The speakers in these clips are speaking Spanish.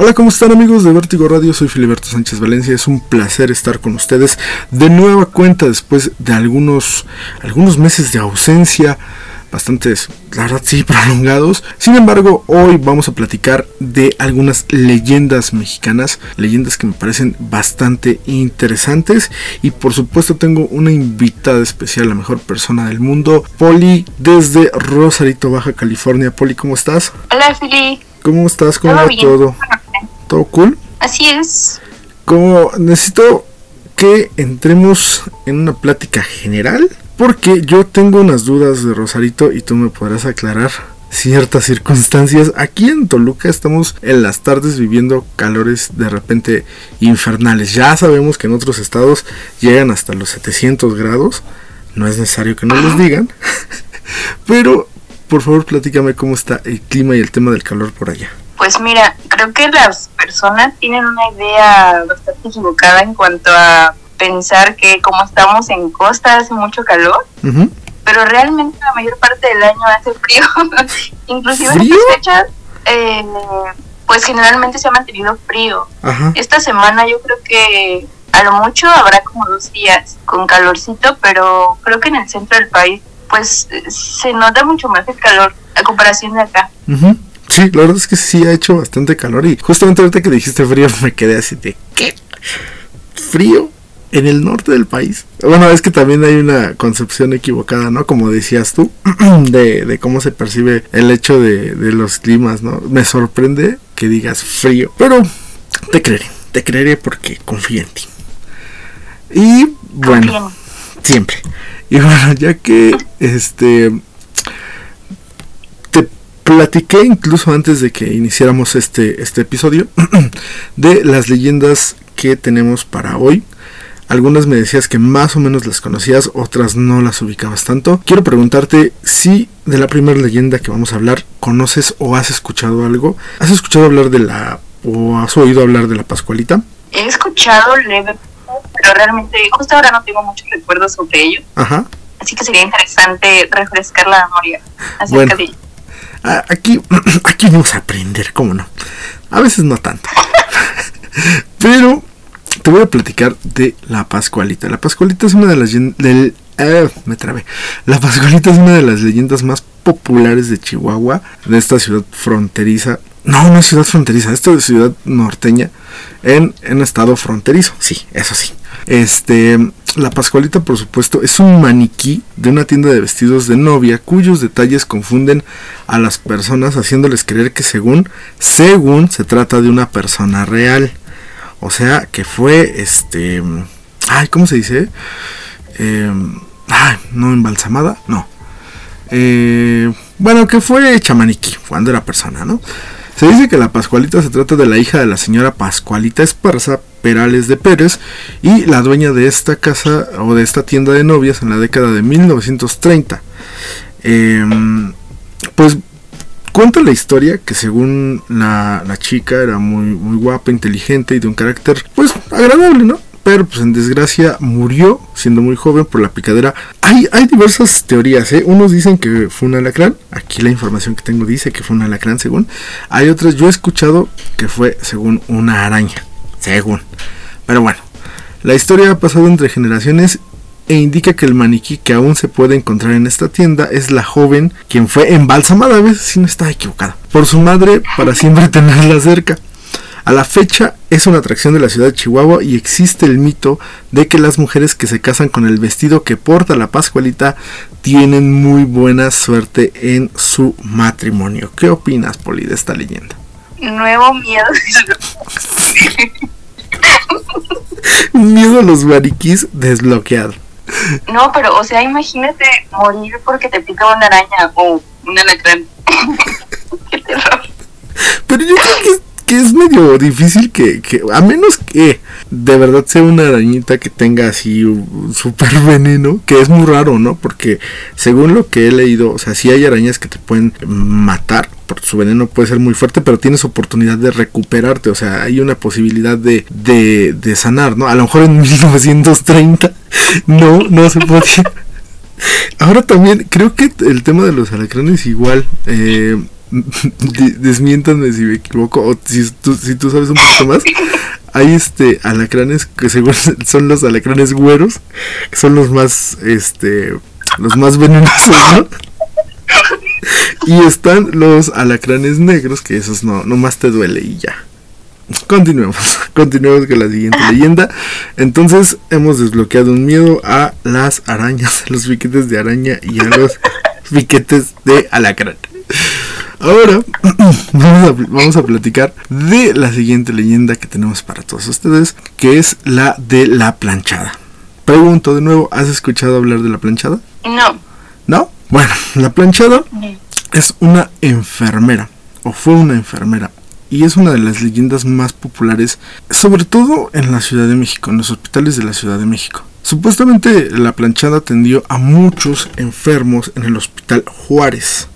Hola, ¿cómo están amigos de Vértigo Radio? Soy Filiberto Sánchez Valencia. Es un placer estar con ustedes de nueva cuenta después de algunos, algunos meses de ausencia, bastantes, la verdad sí, prolongados. Sin embargo, hoy vamos a platicar de algunas leyendas mexicanas, leyendas que me parecen bastante interesantes. Y por supuesto tengo una invitada especial, la mejor persona del mundo, Poli, desde Rosarito, Baja California. Poli, ¿cómo estás? Hola, Fili. ¿Cómo estás? ¿Cómo va todo? ¿Todo cool? Así es. Como necesito que entremos en una plática general, porque yo tengo unas dudas de Rosarito y tú me podrás aclarar ciertas circunstancias. Aquí en Toluca estamos en las tardes viviendo calores de repente infernales. Ya sabemos que en otros estados llegan hasta los 700 grados. No es necesario que nos los digan. Pero por favor platícame cómo está el clima y el tema del calor por allá. Pues mira, creo que las personas tienen una idea bastante equivocada en cuanto a pensar que como estamos en costa hace mucho calor, pero realmente la mayor parte del año hace frío. Inclusive en estas fechas, eh, pues generalmente se ha mantenido frío. Esta semana yo creo que a lo mucho habrá como dos días con calorcito, pero creo que en el centro del país pues se nota mucho más el calor a comparación de acá. Sí, la verdad es que sí ha hecho bastante calor y justamente ahorita que dijiste frío me quedé así de ¿qué? ¿Frío? En el norte del país. Bueno, es que también hay una concepción equivocada, ¿no? Como decías tú, de, de cómo se percibe el hecho de, de los climas, ¿no? Me sorprende que digas frío, pero te creeré, te creeré porque confío en ti. Y bueno, siempre. Y bueno, ya que este platiqué incluso antes de que iniciáramos este, este episodio de las leyendas que tenemos para hoy. Algunas me decías que más o menos las conocías, otras no las ubicabas tanto. Quiero preguntarte si de la primera leyenda que vamos a hablar conoces o has escuchado algo. ¿Has escuchado hablar de la o has oído hablar de la Pascualita? He escuchado leve, pero realmente justo ahora no tengo muchos recuerdos sobre ello. Ajá. Así que sería interesante refrescar la memoria acerca de ello. Aquí, aquí vamos a aprender, ¿cómo no? A veces no tanto. Pero te voy a platicar de la Pascualita. La Pascualita es una de las eh, me. La Pascualita es una de las leyendas más populares de Chihuahua, de esta ciudad fronteriza. No, no es ciudad fronteriza, esta es ciudad norteña en, en estado fronterizo. Sí, eso sí. Este, la Pascualita, por supuesto, es un maniquí de una tienda de vestidos de novia cuyos detalles confunden a las personas haciéndoles creer que según, según se trata de una persona real. O sea, que fue este... Ay, ¿cómo se dice? Em, ay, no embalsamada, no. Eh, bueno, que fue hecha maniquí cuando era persona, ¿no? Se dice que la Pascualita se trata de la hija de la señora Pascualita Esparza Perales de Pérez y la dueña de esta casa o de esta tienda de novias en la década de 1930. Em, pues cuenta la historia que según la, la, chica era muy, muy guapa, inteligente y de un carácter pues agradable, ¿no? Pues en desgracia murió siendo muy joven por la picadera. Hay, hay diversas teorías, ¿eh? Unos dicen que fue un alacrán, aquí la información que tengo dice que fue un alacrán según. Hay otras, yo he escuchado que fue según una araña, según. Pero bueno, la historia ha pasado entre generaciones e indica que el maniquí que aún se puede encontrar en esta tienda es la joven quien fue embalsamada, a veces si no está equivocada, por su madre para siempre tenerla cerca. A la fecha es una atracción de la ciudad de Chihuahua y existe el mito de que las mujeres que se casan con el vestido que porta la Pascualita tienen muy buena suerte en su matrimonio. ¿Qué opinas, Poli, de esta leyenda? Nuevo miedo. miedo a los mariquís desbloqueado. No, pero, o sea, imagínate morir porque te pica una araña o una alacrán. Qué terror. Pero yo creo que que es medio difícil que, que, a menos que de verdad sea una arañita que tenga así super veneno, que es muy raro, ¿no? Porque según lo que he leído, o sea, sí hay arañas que te pueden matar, porque su veneno puede ser muy fuerte, pero tienes oportunidad de recuperarte, o sea, hay una posibilidad de, de, de sanar, ¿no? A lo mejor en 1930 no, no se podía. Ahora también creo que el tema de los alacranes igual. Eh, desmiéntanme si me equivoco, o si tú, si tú sabes un poquito más, hay este alacranes que según son los alacranes güeros, que son los más, este, los más venenosos, ¿no? Y están los alacranes negros, que esos no, no más te duele y ya. Continuemos, continuemos con la siguiente leyenda. Entonces hemos desbloqueado un miedo a las arañas, los piquetes de araña y a los piquetes de alacrán. Ahora vamos a, platicar de la siguiente leyenda que tenemos para todos ustedes, que es la de la planchada. Pregunto de nuevo, ¿has escuchado hablar de la planchada? No. ¿No? Bueno, la planchada es una enfermera, o fue una enfermera, y es una de las leyendas más populares, sobre todo en la Ciudad de México, en los hospitales de la Ciudad de México. Supuestamente la planchada atendió a muchos enfermos en el hospital Juárez.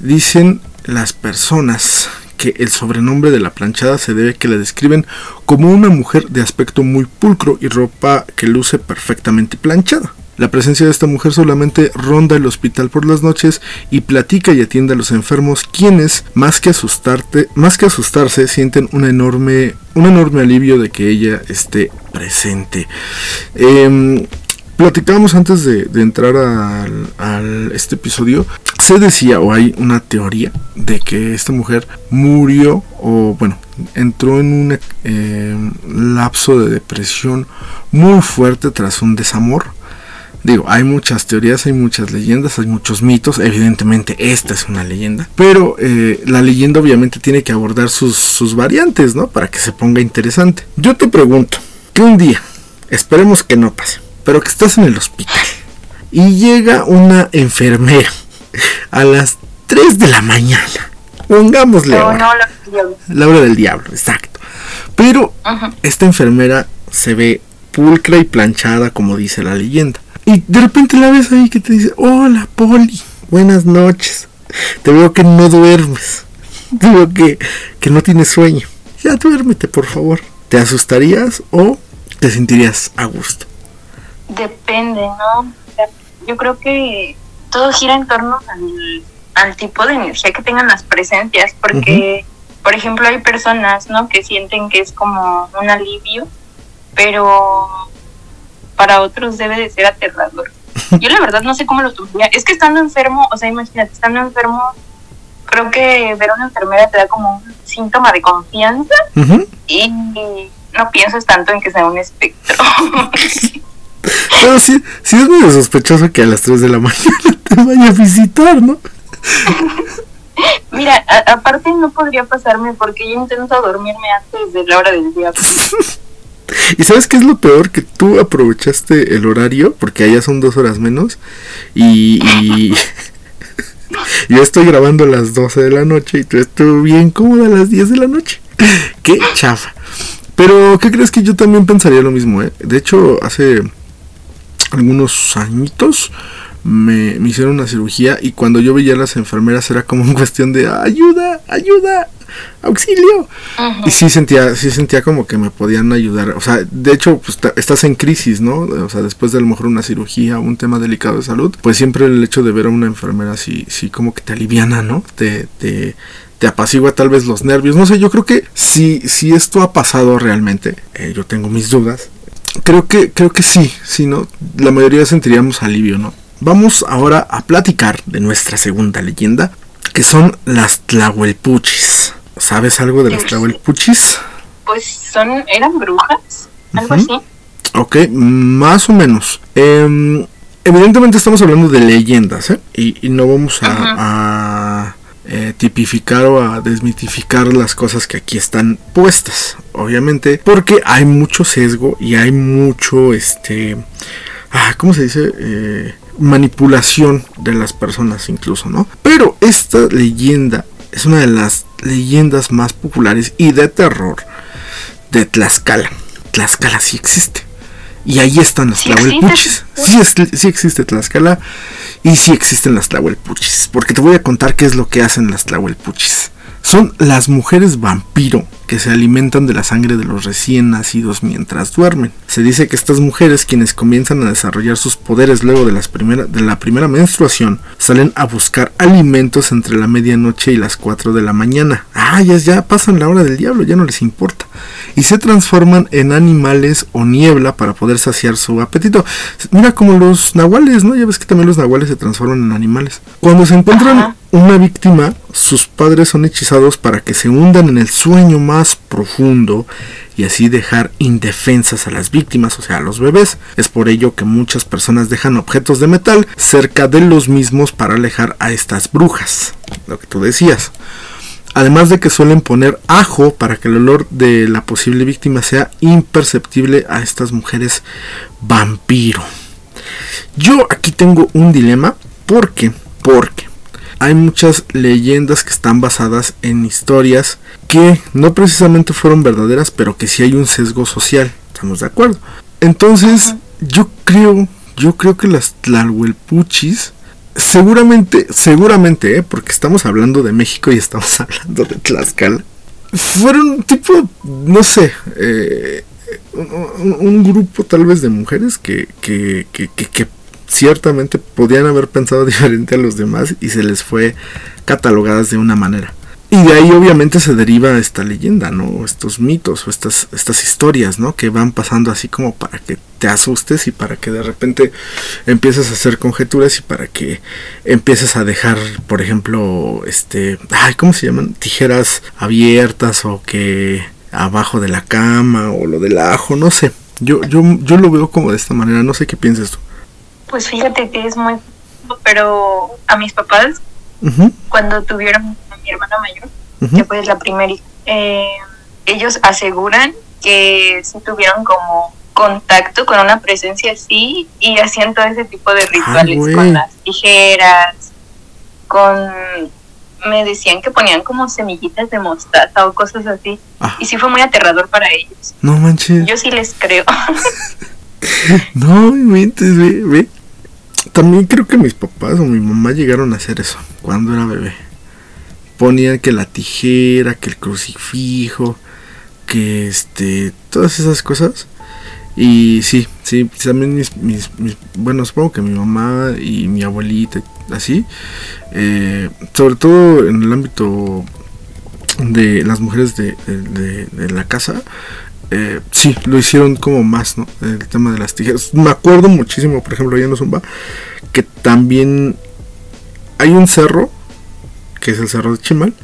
Dicen las personas que el sobrenombre de la planchada se debe a que la describen como una mujer de aspecto muy pulcro y ropa que luce perfectamente planchada. La presencia de esta mujer solamente ronda el hospital por las noches y platica y atiende a los enfermos, quienes, más que asustarte, más que asustarse, sienten un enorme, un enorme alivio de que ella esté presente. Eh, platicábamos antes de, entrar al, este episodio, se decía o hay una teoría de que esta mujer murió o bueno, entró en un em, lapso de depresión muy fuerte tras un desamor Digo, hay muchas teorías, hay muchas leyendas, hay muchos mitos. Evidentemente, esta es una leyenda. Pero eh, la leyenda obviamente tiene que abordar sus, sus variantes, ¿no? Para que se ponga interesante. Yo te pregunto, que un día, esperemos que no pase, pero que estás en el hospital y llega una enfermera a las 3 de la mañana. Pongámosle no, no, la, hora del diablo, exacto. Pero esta enfermera se ve pulcra y planchada, como dice la leyenda. Y de repente la ves ahí que te dice, hola Poli, buenas noches. Te veo que no duermes. Te veo que, que no tienes sueño. Ya duérmete, por favor. ¿Te asustarías o te sentirías a gusto? Depende, ¿no? Yo creo que todo gira en torno al, tipo de energía que tengan las presencias, porque, por ejemplo, hay personas, ¿no? Que sienten que es como un alivio, pero para otros debe de ser aterrador. Yo la verdad no sé cómo lo tomaría. Es que estando enfermo, o sea, imagínate, estando enfermo, creo que ver a una enfermera te da como un síntoma de confianza y no piensas tanto en que sea un espectro. Pero sí, sí es muy sospechoso que a las 3 de la mañana te vaya a visitar, ¿no? Mira, aparte no podría pasarme porque yo intento dormirme antes de la hora del día. ¿Y sabes qué es lo peor? Que tú aprovechaste el horario, porque allá son dos horas menos, y, yo estoy grabando a las 12 de la noche y tú estás bien cómoda a las 10 de la noche. qué chafa. Pero, ¿qué crees que yo también pensaría lo mismo? Eh? De hecho, hace algunos añitos me, me, hicieron una cirugía y cuando yo veía a las enfermeras era como una cuestión de ayuda, ayuda, auxilio. Y sí sentía, sí sentía como que me podían ayudar. O sea, de hecho, pues estás en crisis, ¿no? O sea, después de a lo mejor una cirugía, un tema delicado de salud, pues siempre el hecho de ver a una enfermera sí, sí como que te aliviana, ¿no? Te, te, te apacigua tal vez los nervios. No sé, yo creo que si, si esto ha pasado realmente, eh, yo tengo mis dudas. Creo que, creo que sí, sí, ¿no? La mayoría sentiríamos alivio, ¿no? Vamos ahora a platicar de nuestra segunda leyenda, que son las Tlahuelpuchis. ¿Sabes algo de las Tlahuelpuchis? Pues son, eran brujas, algo así. Ok, más o menos. Em, evidentemente estamos hablando de leyendas, ¿eh? Y, no vamos a, eh, tipificar o a desmitificar las cosas que aquí están puestas, obviamente, porque hay mucho sesgo y hay mucho, este, ah, ¿cómo se dice? Eh, manipulación de las personas incluso, ¿no? Pero esta leyenda es una de las leyendas más populares y de terror de Tlaxcala. Tlaxcala sí existe. Y ahí están las Tlahuelpuchis. Sí, sí existe Tlaxcala y sí existen las Tlahuelpuchis. Porque te voy a contar qué es lo que hacen las Tlahuelpuchis. Son las mujeres vampiro que se alimentan de la sangre de los recién nacidos mientras duermen. Se dice que estas mujeres, quienes comienzan a desarrollar sus poderes luego de, las de la primera menstruación, salen a buscar alimentos entre la medianoche y las 4 de la mañana. Ah, ya, ya pasan la hora del diablo, ya no les importa. Y se transforman en animales o niebla para poder saciar su apetito. Mira como los nahuales, ¿no? Ya ves que también los nahuales se transforman en animales. Cuando se encuentran una víctima, sus padres son hechizados para que se hundan en el sueño más profundo y así dejar indefensas a las víctimas, o sea, a los bebés. Es por ello que muchas personas dejan objetos de metal cerca de los mismos para alejar a estas brujas, lo que tú decías. Además de que suelen poner ajo para que el olor de la posible víctima sea imperceptible a estas mujeres vampiro. Yo aquí tengo un dilema porque, porque hay muchas leyendas que están basadas en historias que no precisamente fueron verdaderas, pero que sí hay un sesgo social. ¿Estamos de acuerdo? Entonces, yo creo, yo creo que las Tlalhuelpuchis, seguramente, seguramente, ¿eh? porque estamos hablando de México y estamos hablando de Tlaxcala, fueron tipo, no sé, eh, un, grupo tal vez de mujeres que, que, que, que ciertamente podían haber pensado diferente a los demás y se les fue catalogadas de una manera. Y de ahí obviamente se deriva esta leyenda, ¿no? Estos mitos o estas, estas historias, ¿no? Que van pasando así como para que te asustes y para que de repente empieces a hacer conjeturas y para que empieces a dejar, por ejemplo, este, ay, ¿cómo se llaman? Tijeras abiertas o que abajo de la cama o lo del ajo, no sé. Yo, yo, yo lo veo como de esta manera, no sé qué piensas tú. Pues fíjate que es muy... Pero a mis papás, cuando tuvieron a mi hermana mayor, que fue la primera eh, ellos aseguran que sí tuvieron como contacto con una presencia así y hacían todo ese tipo de rituales con las tijeras, con me decían que ponían como semillitas de mostaza o cosas así. Ah. Y sí fue muy aterrador para ellos. No manches. Yo sí les creo. no, mentes, ve, ve. También creo que mis papás o mi mamá llegaron a hacer eso cuando era bebé. Ponían que la tijera, que el crucifijo, que este, todas esas cosas. Y sí, sí, también mis, mis, bueno, supongo que mi mamá y mi abuelita, así, eh, sobre todo en el ámbito de las mujeres de, de la casa, eh, sí, lo hicieron como más, ¿no? El tema de las tijeras. Me acuerdo muchísimo, por ejemplo, allá en Zumba, que también hay un cerro, que es el cerro de Chimal,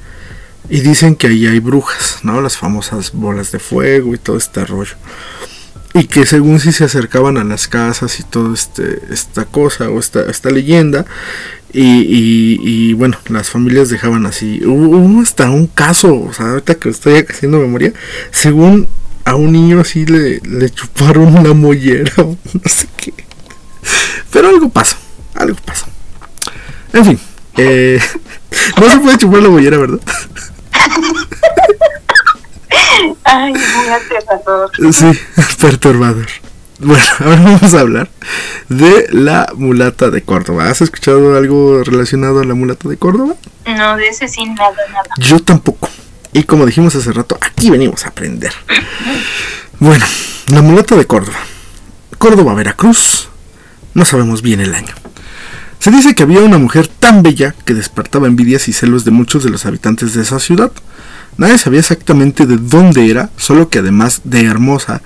y dicen que ahí hay brujas, ¿no? Las famosas bolas de fuego y todo este rollo. Y que según si se acercaban a las casas y todo este, esta cosa o esta, esta leyenda, y, y, bueno, las familias dejaban así. Hubo hasta un caso, o sea, ahorita que estoy haciendo memoria, según a un niño así le, le chuparon una mollera o no sé qué. Pero algo pasa, algo pasa. En fin, eh, no se puede chupar la mollera, ¿verdad? Ay, muy aterrador. Sí, perturbador. Bueno, ahora vamos a hablar de la mulata de Córdoba. ¿Has escuchado algo relacionado a la mulata de Córdoba? No, de ese sí, nada, nada. Yo tampoco. Y como dijimos hace rato, aquí venimos a aprender. Bueno, la mulata de Córdoba. Córdoba, Veracruz. No sabemos bien el año. Se dice que había una mujer tan bella que despertaba envidias y celos de muchos de los habitantes de esa ciudad. Nadie sabía exactamente de dónde era, solo que además de hermosa,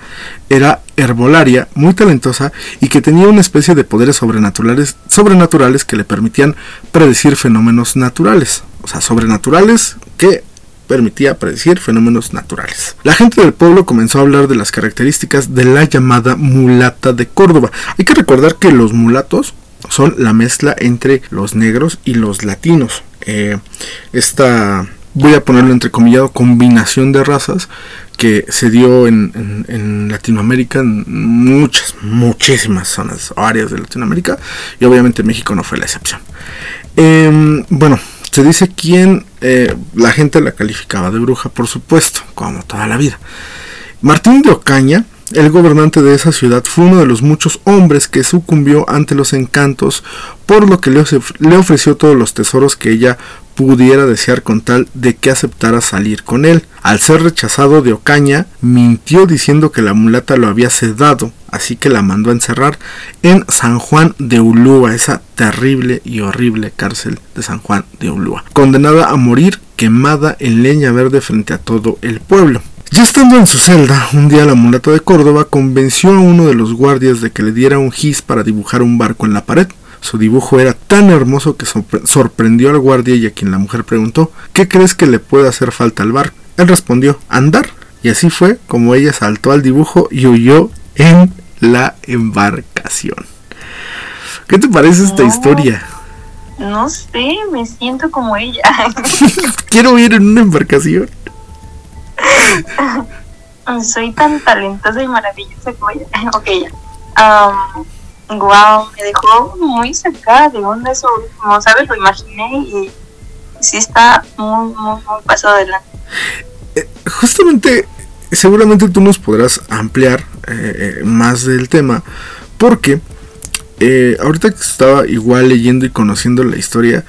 era herbolaria, muy talentosa y que tenía una especie de poderes sobrenaturales, sobrenaturales que le permitían predecir fenómenos naturales. O sea, sobrenaturales que permitía predecir fenómenos naturales. La gente del pueblo comenzó a hablar de las características de la llamada mulata de Córdoba. Hay que recordar que los mulatos son la mezcla entre los negros y los latinos. Eh, esta, voy a ponerlo entrecomillado, combinación de razas que se dio en, Latinoamérica, en muchas, muchísimas zonas áreas de Latinoamérica, y obviamente México no fue la excepción. Em, bueno, se dice quién eh, la gente la calificaba de bruja, por supuesto, como toda la vida. Martín de Ocaña el gobernante de esa ciudad fue uno de los muchos hombres que sucumbió ante los encantos, por lo que le, le ofreció todos los tesoros que ella pudiera desear con tal de que aceptara salir con él. Al ser rechazado de Ocaña, mintió diciendo que la mulata lo había sedado, así que la mandó a encerrar en San Juan de Ulúa, esa terrible y horrible cárcel de San Juan de Ulúa, condenada a morir quemada en leña verde frente a todo el pueblo. Ya estando en su celda, un día la mulata de Córdoba convenció a uno de los guardias de que le diera un gis para dibujar un barco en la pared. Su dibujo era tan hermoso que sorprendió al guardia y a quien la mujer preguntó ¿Qué crees que le puede hacer falta al barco? Él respondió andar. Y así fue como ella saltó al dibujo y huyó en la embarcación. ¿Qué te parece esta historia? No sé, me siento como ella. Quiero ir en una embarcación. Soy tan talentosa y maravillosa como ella. ok, ya. Um, Wow, me dejó muy sacada de onda eso como sabes, lo imaginé y sí está muy, muy, muy pasado adelante. Eh, justamente, seguramente tú nos podrás ampliar eh, más del tema, porque eh, ahorita que estaba igual leyendo y conociendo la historia,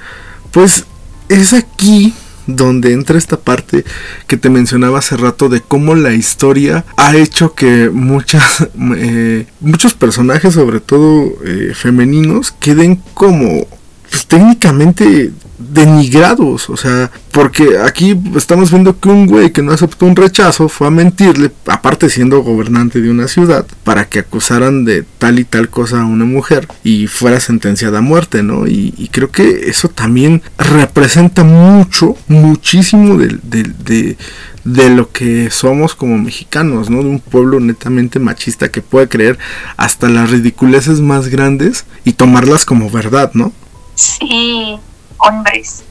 pues es aquí donde entra esta parte que te mencionaba hace rato de cómo la historia ha hecho que muchas eh, muchos personajes sobre todo eh, femeninos queden como pues, técnicamente denigrados, o sea, porque aquí estamos viendo que un güey que no aceptó un rechazo fue a mentirle, aparte siendo gobernante de una ciudad, para que acusaran de tal y tal cosa a una mujer y fuera sentenciada a muerte, ¿no? Y, creo que eso también representa mucho, muchísimo de, de, de lo que somos como mexicanos, ¿no? De un pueblo netamente machista que puede creer hasta las ridiculeces más grandes y tomarlas como verdad, ¿no? Sí, hombres.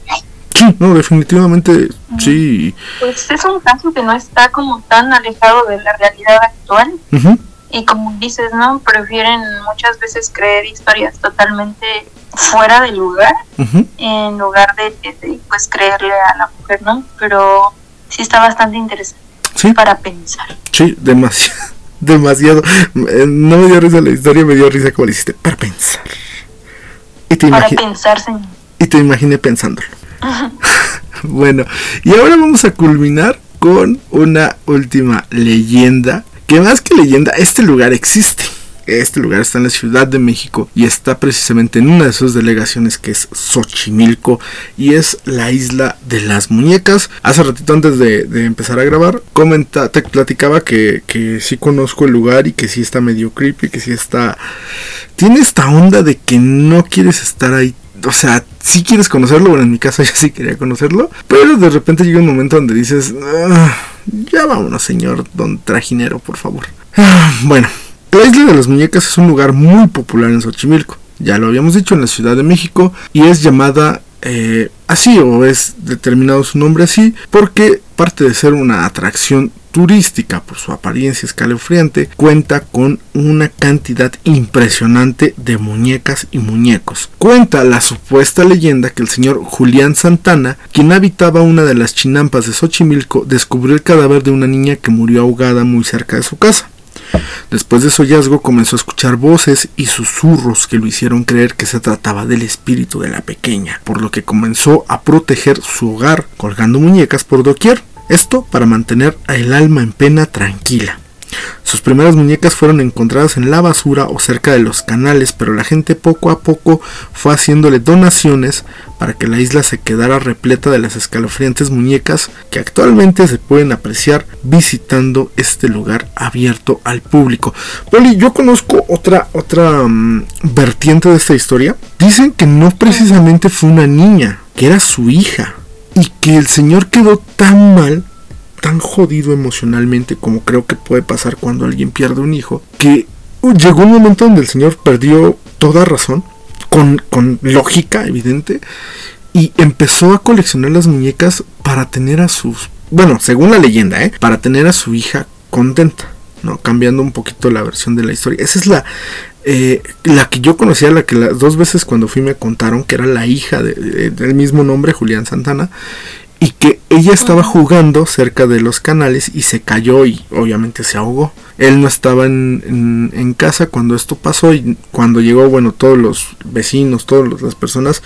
Sí, no, definitivamente sí. Pues es un caso que no está como tan alejado de la realidad actual. Y como dices, ¿no? Prefieren muchas veces creer historias totalmente fuera de lugar en lugar de, pues creerle a la mujer, ¿no? Pero sí está bastante interesante para pensar. Sí, demasiado. demasiado. Eh, no me dio risa la historia, me dio risa como le hiciste. Para pensar. Y te para pensar, Y te imaginé pensándolo. bueno, y ahora vamos a culminar con una última leyenda. Que más que leyenda, este lugar existe. Este lugar está en la Ciudad de México y está precisamente en una de sus delegaciones que es Xochimilco y es la isla de las muñecas. Hace ratito antes de, empezar a grabar, comenta, te platicaba que, que sí conozco el lugar y que sí está medio creepy, que sí está... Tiene esta onda de que no quieres estar ahí o sea, si quieres conocerlo, bueno, en mi caso yo sí quería conocerlo, pero de repente llega un momento donde dices, ah, ya vámonos, señor don trajinero, por favor. Ah, bueno, la isla de las muñecas es un lugar muy popular en Xochimilco, ya lo habíamos dicho en la Ciudad de México, y es llamada eh, así, o es determinado su nombre así, porque parte de ser una atracción turística por su apariencia escalofriante, cuenta con una cantidad impresionante de muñecas y muñecos. Cuenta la supuesta leyenda que el señor Julián Santana, quien habitaba una de las chinampas de Xochimilco, descubrió el cadáver de una niña que murió ahogada muy cerca de su casa. Después de su hallazgo comenzó a escuchar voces y susurros que lo hicieron creer que se trataba del espíritu de la pequeña, por lo que comenzó a proteger su hogar colgando muñecas por doquier. Esto para mantener el alma en pena tranquila. Sus primeras muñecas fueron encontradas en la basura o cerca de los canales, pero la gente poco a poco fue haciéndole donaciones para que la isla se quedara repleta de las escalofriantes muñecas que actualmente se pueden apreciar visitando este lugar abierto al público. Poli, yo conozco otra otra mm, vertiente de esta historia. Dicen que no precisamente fue una niña, que era su hija y que el señor quedó tan mal tan jodido emocionalmente como creo que puede pasar cuando alguien pierde un hijo, que llegó un momento donde el señor perdió toda razón, con, con lógica evidente, y empezó a coleccionar las muñecas para tener a sus, bueno, según la leyenda, ¿eh? para tener a su hija contenta. ¿no? Cambiando un poquito la versión de la historia. Esa es la, eh, la que yo conocía, la que las dos veces cuando fui me contaron que era la hija del mismo nombre, Julián Santana, y que ella estaba jugando cerca de los canales y se cayó y obviamente se ahogó. Él no estaba en, en, casa cuando esto pasó y cuando llegó, bueno, todos los vecinos, todas las personas,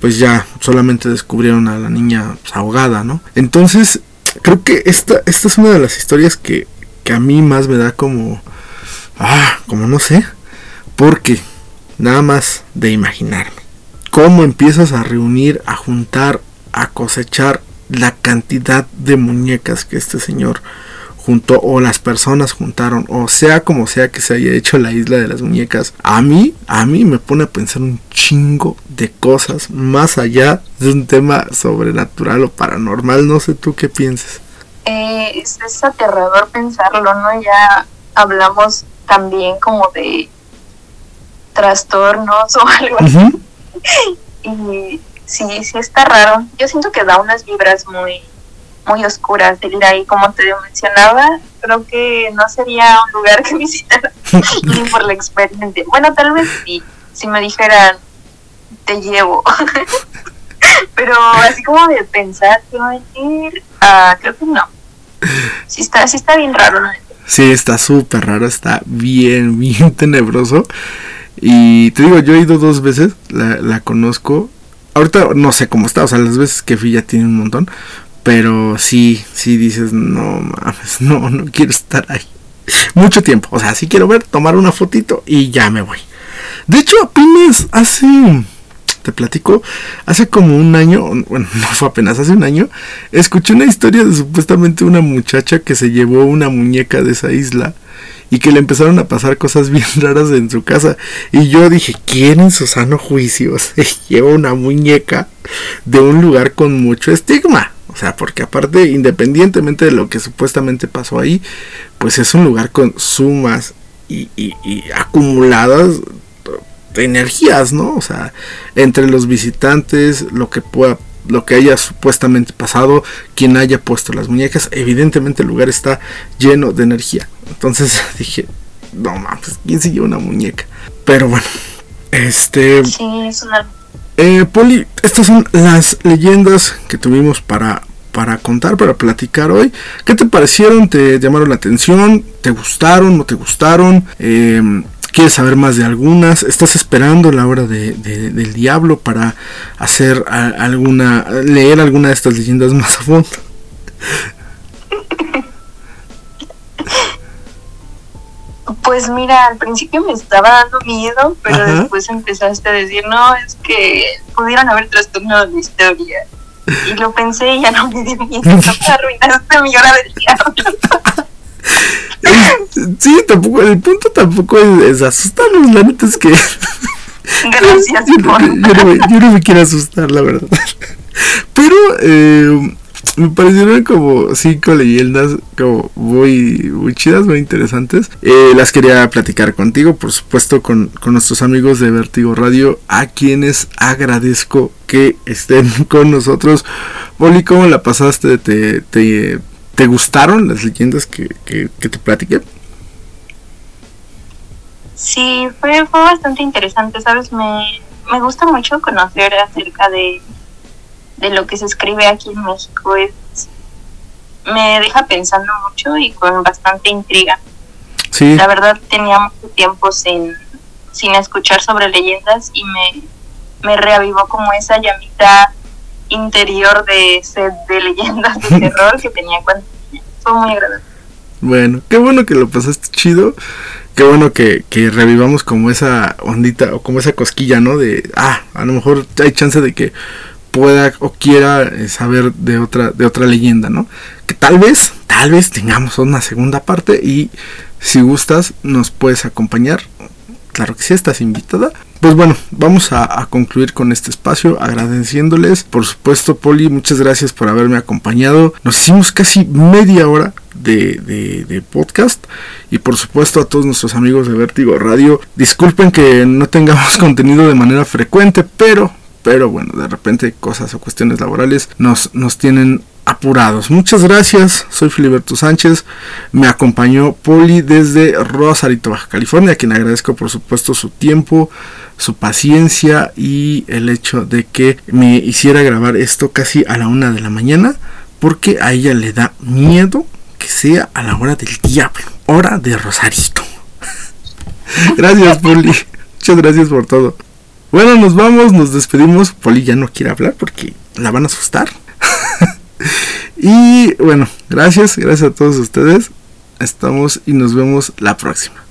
pues ya solamente descubrieron a la niña pues, ahogada, ¿no? Entonces, creo que esta, esta es una de las historias que, que a mí más me da como, ah, como no sé, porque nada más de imaginarme. Cómo empiezas a reunir, a juntar, a cosechar la cantidad de muñecas que este señor juntó o las personas juntaron o sea como sea que se haya hecho la isla de las muñecas a mí a mí me pone a pensar un chingo de cosas más allá de un tema sobrenatural o paranormal. No sé tú qué piensas eh, es, aterrador pensarlo no ya hablamos también como de trastornos o algo así y sí, sí está raro. Yo siento que da unas vibras muy, muy oscuras el ir ahí, como te mencionaba. Creo que no sería un lugar que visitar ni por la experiencia. Bueno, tal vez sí, si me dijeran, te llevo. Pero así como de pensar que voy a ir, uh, creo que no. Sí está, sí está bien raro, ¿no? Sí, está súper raro, está bien, bien tenebroso. Y te digo, yo he ido dos veces, la, la conozco. Ahorita no sé cómo está, o sea, las veces que fui ya tiene un montón. Pero sí, sí dices, no mames, no, no quiero estar ahí. Mucho tiempo, o sea, sí quiero ver, tomar una fotito y ya me voy. De hecho, apenas hace, te platico, hace como un año, bueno, no fue apenas hace un año, escuché una historia de supuestamente una muchacha que se llevó una muñeca de esa isla y que le empezaron a pasar cosas bien raras en su casa. Y yo dije, ¿quién en su sano juicio se lleva una muñeca de un lugar con mucho estigma? O sea, porque aparte, independientemente de lo que supuestamente pasó ahí, pues es un lugar con sumas y, y, y acumuladas energías, ¿no? O sea, entre los visitantes, lo que pueda lo que haya supuestamente pasado, quien haya puesto las muñecas, evidentemente el lugar está lleno de energía. Entonces dije, no mames, ¿quién se lleva una muñeca? Pero bueno, este... Sí, es una... Eh, Poli, estas son las leyendas que tuvimos para, para contar, para platicar hoy. ¿Qué te parecieron? ¿Te llamaron la atención? ¿Te gustaron? ¿No te gustaron? Eh, ¿Quieres saber más de algunas? ¿Estás esperando la hora de, del diablo para hacer alguna, leer alguna de estas leyendas más a fondo? Pues mira, al principio me estaba dando miedo, pero después empezaste a decir, no, es que pudieron haber trastornado la historia. Y lo pensé y ya no me dio miedo. Arruinaste mi hora del diablo. Sí, tampoco, el punto tampoco es, asustarnos, la neta es que. Gracias, yo, no, me, quiero asustar, la verdad. Pero eh, me parecieron como cinco leyendas como muy, muy chidas, muy interesantes. Eh, las quería platicar contigo, por supuesto, con, con, nuestros amigos de Vertigo Radio, a quienes agradezco que estén con nosotros. Oli, ¿cómo la pasaste? ¿Te, te, ¿Te gustaron las leyendas que, que, te platiqué? Sí, fue, fue bastante interesante, ¿sabes? Me, me gusta mucho conocer acerca de, de lo que se escribe aquí en México. Es, me deja pensando mucho y con bastante intriga. Sí. La verdad tenía mucho tiempo sin, sin escuchar sobre leyendas y me, me reavivó como esa llamita interior de set de leyendas de terror que tenía cuando fue muy agradable. Bueno, qué bueno que lo pasaste chido. Qué bueno que, que revivamos como esa ondita o como esa cosquilla, ¿no? De, ah, a lo mejor hay chance de que pueda o quiera eh, saber de otra, de otra leyenda, ¿no? Que tal vez, tal vez tengamos una segunda parte y si gustas nos puedes acompañar. Claro que sí, estás invitada. Pues bueno, vamos a, concluir con este espacio agradeciéndoles. Por supuesto, Poli, muchas gracias por haberme acompañado. Nos hicimos casi media hora de, de, podcast. Y por supuesto a todos nuestros amigos de Vértigo Radio. Disculpen que no tengamos contenido de manera frecuente, pero pero bueno, de repente cosas o cuestiones laborales nos, nos tienen apurados. Muchas gracias, soy Filiberto Sánchez, me acompañó Poli desde Rosarito, Baja California, a quien agradezco por supuesto su tiempo, su paciencia y el hecho de que me hiciera grabar esto casi a la una de la mañana, porque a ella le da miedo que sea a la hora del diablo, hora de Rosarito. gracias Poli, muchas gracias por todo. Bueno, nos vamos, nos despedimos. Poli ya no quiere hablar porque la van a asustar. y bueno, gracias, gracias a todos ustedes. Estamos y nos vemos la próxima.